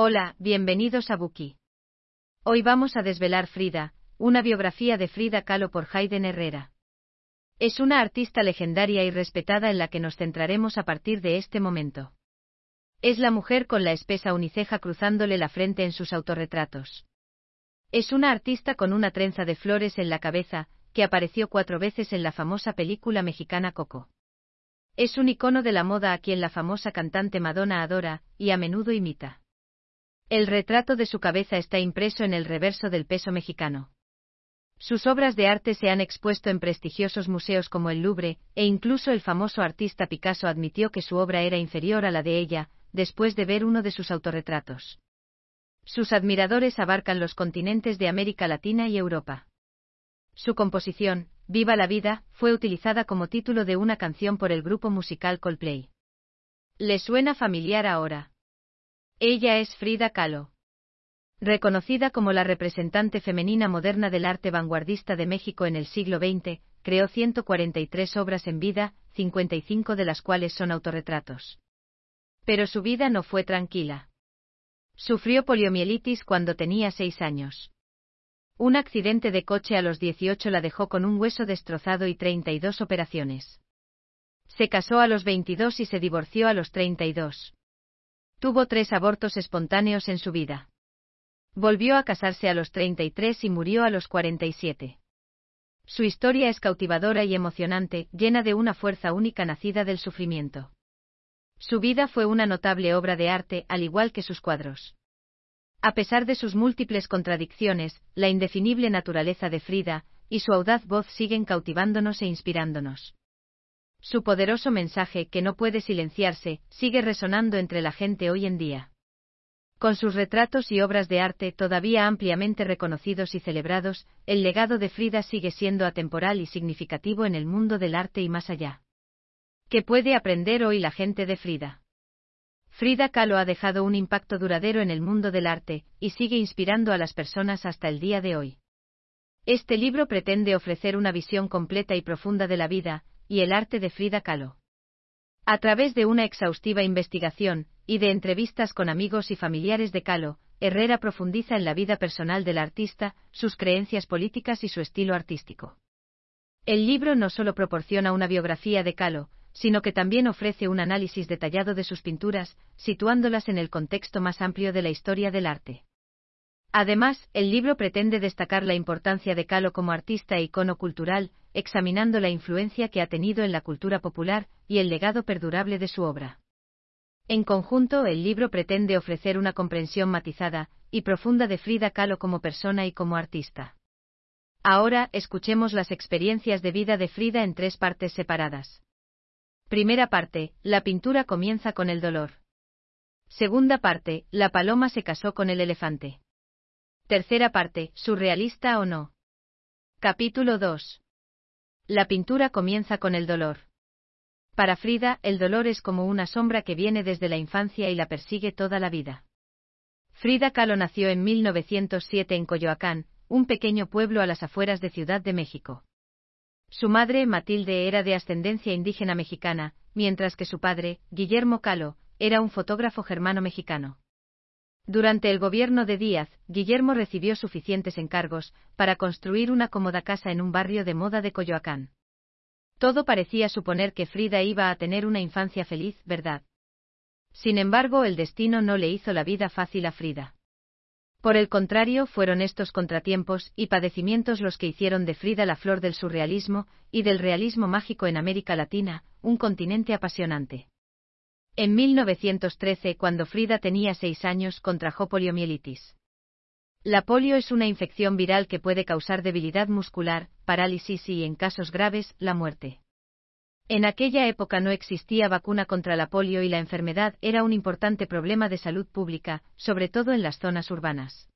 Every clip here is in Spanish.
Hola, bienvenidos a Buki. Hoy vamos a desvelar Frida, una biografía de Frida Kahlo por Hayden Herrera. Es una artista legendaria y respetada en la que nos centraremos a partir de este momento. Es la mujer con la espesa uniceja cruzándole la frente en sus autorretratos. Es una artista con una trenza de flores en la cabeza, que apareció cuatro veces en la famosa película mexicana Coco. Es un icono de la moda a quien la famosa cantante Madonna adora, y a menudo imita. El retrato de su cabeza está impreso en el reverso del peso mexicano. Sus obras de arte se han expuesto en prestigiosos museos como el Louvre, e incluso el famoso artista Picasso admitió que su obra era inferior a la de ella, después de ver uno de sus autorretratos. Sus admiradores abarcan los continentes de América Latina y Europa. Su composición, Viva la vida, fue utilizada como título de una canción por el grupo musical Coldplay. ¿Le suena familiar ahora? Ella es Frida Kahlo. Reconocida como la representante femenina moderna del arte vanguardista de México en el siglo XX, creó 143 obras en vida, 55 de las cuales son autorretratos. Pero su vida no fue tranquila. Sufrió poliomielitis cuando tenía seis años. Un accidente de coche a los 18 la dejó con un hueso destrozado y 32 operaciones. Se casó a los 22 y se divorció a los 32. Tuvo tres abortos espontáneos en su vida. Volvió a casarse a los 33 y murió a los 47. Su historia es cautivadora y emocionante, llena de una fuerza única nacida del sufrimiento. Su vida fue una notable obra de arte, al igual que sus cuadros. A pesar de sus múltiples contradicciones, la indefinible naturaleza de Frida, y su audaz voz siguen cautivándonos e inspirándonos. Su poderoso mensaje, que no puede silenciarse, sigue resonando entre la gente hoy en día. Con sus retratos y obras de arte todavía ampliamente reconocidos y celebrados, el legado de Frida sigue siendo atemporal y significativo en el mundo del arte y más allá. ¿Qué puede aprender hoy la gente de Frida? Frida Kahlo ha dejado un impacto duradero en el mundo del arte, y sigue inspirando a las personas hasta el día de hoy. Este libro pretende ofrecer una visión completa y profunda de la vida, y el arte de Frida Kahlo. A través de una exhaustiva investigación, y de entrevistas con amigos y familiares de Kahlo, Herrera profundiza en la vida personal del artista, sus creencias políticas y su estilo artístico. El libro no solo proporciona una biografía de Kahlo, sino que también ofrece un análisis detallado de sus pinturas, situándolas en el contexto más amplio de la historia del arte. Además, el libro pretende destacar la importancia de Kahlo como artista e icono cultural, examinando la influencia que ha tenido en la cultura popular y el legado perdurable de su obra. En conjunto, el libro pretende ofrecer una comprensión matizada y profunda de Frida Kahlo como persona y como artista. Ahora, escuchemos las experiencias de vida de Frida en tres partes separadas. Primera parte, la pintura comienza con el dolor. Segunda parte, la paloma se casó con el elefante. Tercera parte, ¿surrealista o no? Capítulo 2. La pintura comienza con el dolor. Para Frida, el dolor es como una sombra que viene desde la infancia y la persigue toda la vida. Frida Kahlo nació en 1907 en Coyoacán, un pequeño pueblo a las afueras de Ciudad de México. Su madre, Matilde, era de ascendencia indígena mexicana, mientras que su padre, Guillermo Kahlo, era un fotógrafo germano mexicano. Durante el gobierno de Díaz, Guillermo recibió suficientes encargos para construir una cómoda casa en un barrio de moda de Coyoacán. Todo parecía suponer que Frida iba a tener una infancia feliz, ¿verdad? Sin embargo, el destino no le hizo la vida fácil a Frida. Por el contrario, fueron estos contratiempos y padecimientos los que hicieron de Frida la flor del surrealismo y del realismo mágico en América Latina, un continente apasionante. En 1913, cuando Frida tenía seis años, contrajo poliomielitis. La polio es una infección viral que puede causar debilidad muscular, parálisis y, en casos graves, la muerte. En aquella época no existía vacuna contra la polio y la enfermedad era un importante problema de salud pública, sobre todo en las zonas urbanas.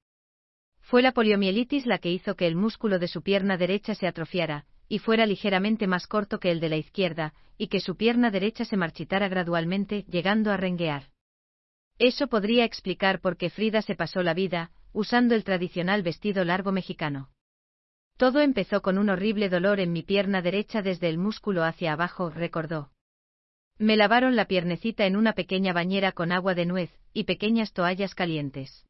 Fue la poliomielitis la que hizo que el músculo de su pierna derecha se atrofiara, y fuera ligeramente más corto que el de la izquierda, y que su pierna derecha se marchitara gradualmente, llegando a renguear. Eso podría explicar por qué Frida se pasó la vida, usando el tradicional vestido largo mexicano. Todo empezó con un horrible dolor en mi pierna derecha desde el músculo hacia abajo, recordó. Me lavaron la piernecita en una pequeña bañera con agua de nuez y pequeñas toallas calientes.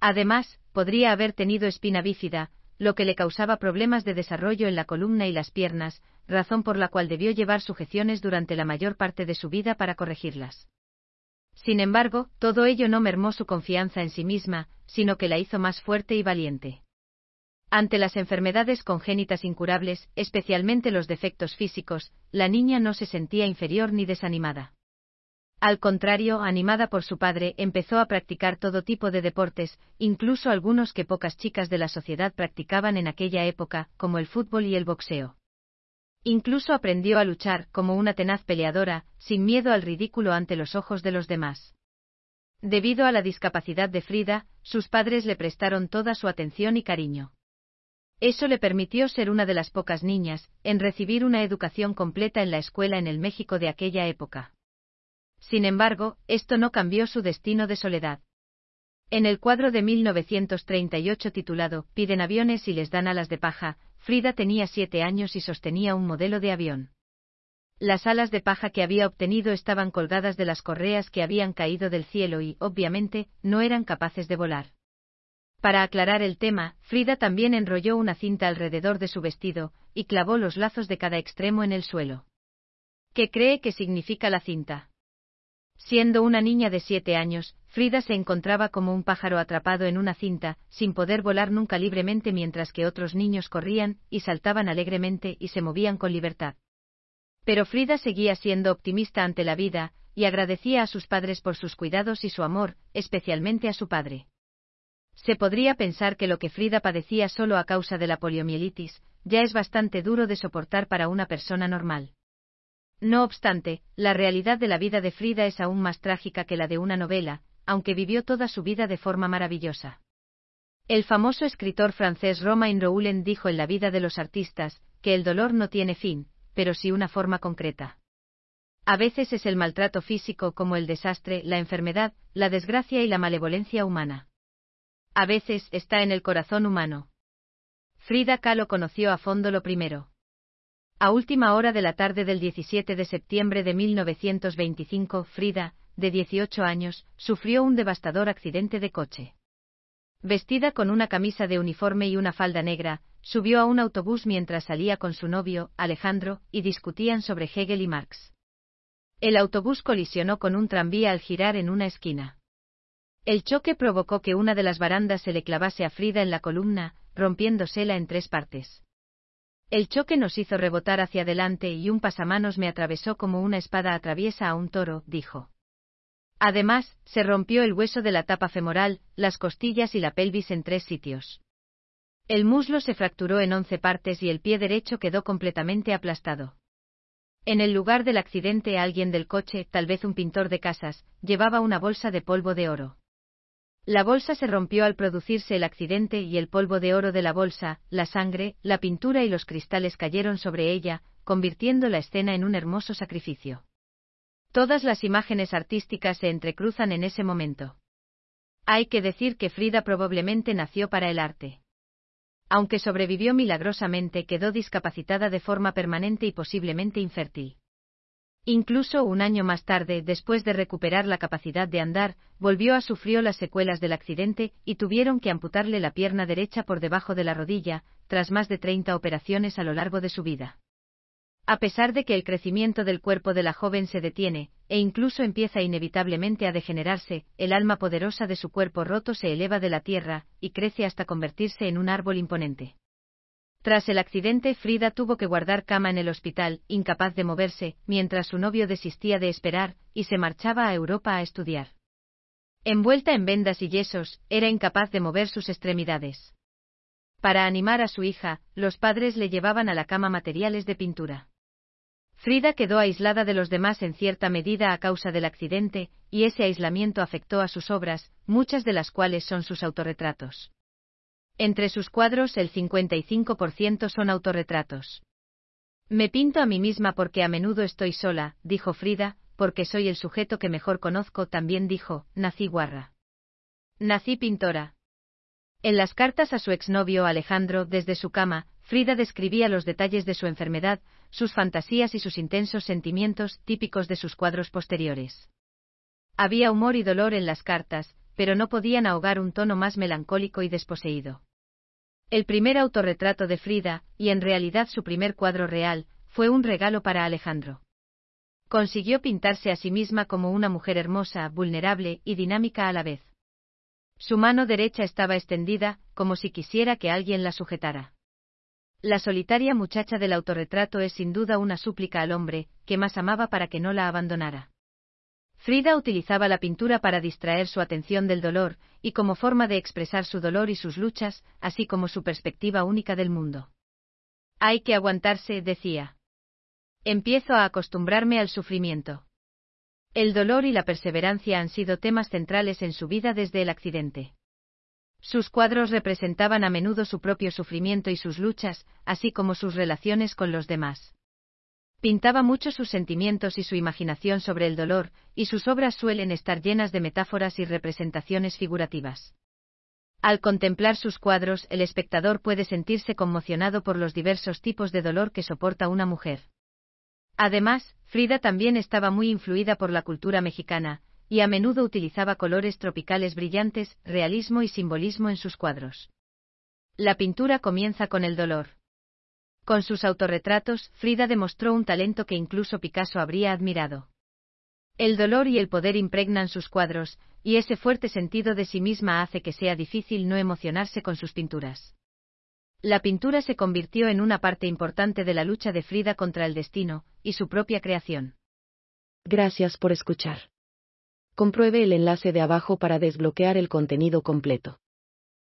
Además, podría haber tenido espina bífida, lo que le causaba problemas de desarrollo en la columna y las piernas, razón por la cual debió llevar sujeciones durante la mayor parte de su vida para corregirlas. Sin embargo, todo ello no mermó su confianza en sí misma, sino que la hizo más fuerte y valiente. Ante las enfermedades congénitas incurables, especialmente los defectos físicos, la niña no se sentía inferior ni desanimada. Al contrario, animada por su padre, empezó a practicar todo tipo de deportes, incluso algunos que pocas chicas de la sociedad practicaban en aquella época, como el fútbol y el boxeo. Incluso aprendió a luchar como una tenaz peleadora, sin miedo al ridículo ante los ojos de los demás. Debido a la discapacidad de Frida, sus padres le prestaron toda su atención y cariño. Eso le permitió ser una de las pocas niñas en recibir una educación completa en la escuela en el México de aquella época. Sin embargo, esto no cambió su destino de soledad. En el cuadro de 1938 titulado Piden aviones y les dan alas de paja, Frida tenía siete años y sostenía un modelo de avión. Las alas de paja que había obtenido estaban colgadas de las correas que habían caído del cielo y, obviamente, no eran capaces de volar. Para aclarar el tema, Frida también enrolló una cinta alrededor de su vestido, y clavó los lazos de cada extremo en el suelo. ¿Qué cree que significa la cinta? Siendo una niña de siete años, Frida se encontraba como un pájaro atrapado en una cinta, sin poder volar nunca libremente mientras que otros niños corrían y saltaban alegremente y se movían con libertad. Pero Frida seguía siendo optimista ante la vida, y agradecía a sus padres por sus cuidados y su amor, especialmente a su padre. Se podría pensar que lo que Frida padecía solo a causa de la poliomielitis, ya es bastante duro de soportar para una persona normal. No obstante, la realidad de la vida de Frida es aún más trágica que la de una novela, aunque vivió toda su vida de forma maravillosa. El famoso escritor francés Romain Roulen dijo en La vida de los artistas, que el dolor no tiene fin, pero sí una forma concreta. A veces es el maltrato físico como el desastre, la enfermedad, la desgracia y la malevolencia humana. A veces está en el corazón humano. Frida Kahlo conoció a fondo lo primero. A última hora de la tarde del 17 de septiembre de 1925, Frida, de 18 años, sufrió un devastador accidente de coche. Vestida con una camisa de uniforme y una falda negra, subió a un autobús mientras salía con su novio, Alejandro, y discutían sobre Hegel y Marx. El autobús colisionó con un tranvía al girar en una esquina. El choque provocó que una de las barandas se le clavase a Frida en la columna, rompiéndosela en tres partes. El choque nos hizo rebotar hacia adelante y un pasamanos me atravesó como una espada atraviesa a un toro, dijo. Además, se rompió el hueso de la tapa femoral, las costillas y la pelvis en tres sitios. El muslo se fracturó en once partes y el pie derecho quedó completamente aplastado. En el lugar del accidente alguien del coche, tal vez un pintor de casas, llevaba una bolsa de polvo de oro. La bolsa se rompió al producirse el accidente y el polvo de oro de la bolsa, la sangre, la pintura y los cristales cayeron sobre ella, convirtiendo la escena en un hermoso sacrificio. Todas las imágenes artísticas se entrecruzan en ese momento. Hay que decir que Frida probablemente nació para el arte. Aunque sobrevivió milagrosamente, quedó discapacitada de forma permanente y posiblemente infértil. Incluso un año más tarde, después de recuperar la capacidad de andar, volvió a sufrir las secuelas del accidente y tuvieron que amputarle la pierna derecha por debajo de la rodilla, tras más de 30 operaciones a lo largo de su vida. A pesar de que el crecimiento del cuerpo de la joven se detiene, e incluso empieza inevitablemente a degenerarse, el alma poderosa de su cuerpo roto se eleva de la tierra, y crece hasta convertirse en un árbol imponente. Tras el accidente, Frida tuvo que guardar cama en el hospital, incapaz de moverse, mientras su novio desistía de esperar, y se marchaba a Europa a estudiar. Envuelta en vendas y yesos, era incapaz de mover sus extremidades. Para animar a su hija, los padres le llevaban a la cama materiales de pintura. Frida quedó aislada de los demás en cierta medida a causa del accidente, y ese aislamiento afectó a sus obras, muchas de las cuales son sus autorretratos. Entre sus cuadros el 55% son autorretratos. Me pinto a mí misma porque a menudo estoy sola, dijo Frida, porque soy el sujeto que mejor conozco, también dijo, nací guarra. Nací pintora. En las cartas a su exnovio Alejandro desde su cama, Frida describía los detalles de su enfermedad, sus fantasías y sus intensos sentimientos típicos de sus cuadros posteriores. Había humor y dolor en las cartas, pero no podían ahogar un tono más melancólico y desposeído. El primer autorretrato de Frida, y en realidad su primer cuadro real, fue un regalo para Alejandro. Consiguió pintarse a sí misma como una mujer hermosa, vulnerable y dinámica a la vez. Su mano derecha estaba extendida, como si quisiera que alguien la sujetara. La solitaria muchacha del autorretrato es sin duda una súplica al hombre, que más amaba para que no la abandonara. Frida utilizaba la pintura para distraer su atención del dolor, y como forma de expresar su dolor y sus luchas, así como su perspectiva única del mundo. Hay que aguantarse, decía. Empiezo a acostumbrarme al sufrimiento. El dolor y la perseverancia han sido temas centrales en su vida desde el accidente. Sus cuadros representaban a menudo su propio sufrimiento y sus luchas, así como sus relaciones con los demás. Pintaba mucho sus sentimientos y su imaginación sobre el dolor, y sus obras suelen estar llenas de metáforas y representaciones figurativas. Al contemplar sus cuadros, el espectador puede sentirse conmocionado por los diversos tipos de dolor que soporta una mujer. Además, Frida también estaba muy influida por la cultura mexicana, y a menudo utilizaba colores tropicales brillantes, realismo y simbolismo en sus cuadros. La pintura comienza con el dolor. Con sus autorretratos, Frida demostró un talento que incluso Picasso habría admirado. El dolor y el poder impregnan sus cuadros, y ese fuerte sentido de sí misma hace que sea difícil no emocionarse con sus pinturas. La pintura se convirtió en una parte importante de la lucha de Frida contra el destino, y su propia creación. Gracias por escuchar. Compruebe el enlace de abajo para desbloquear el contenido completo.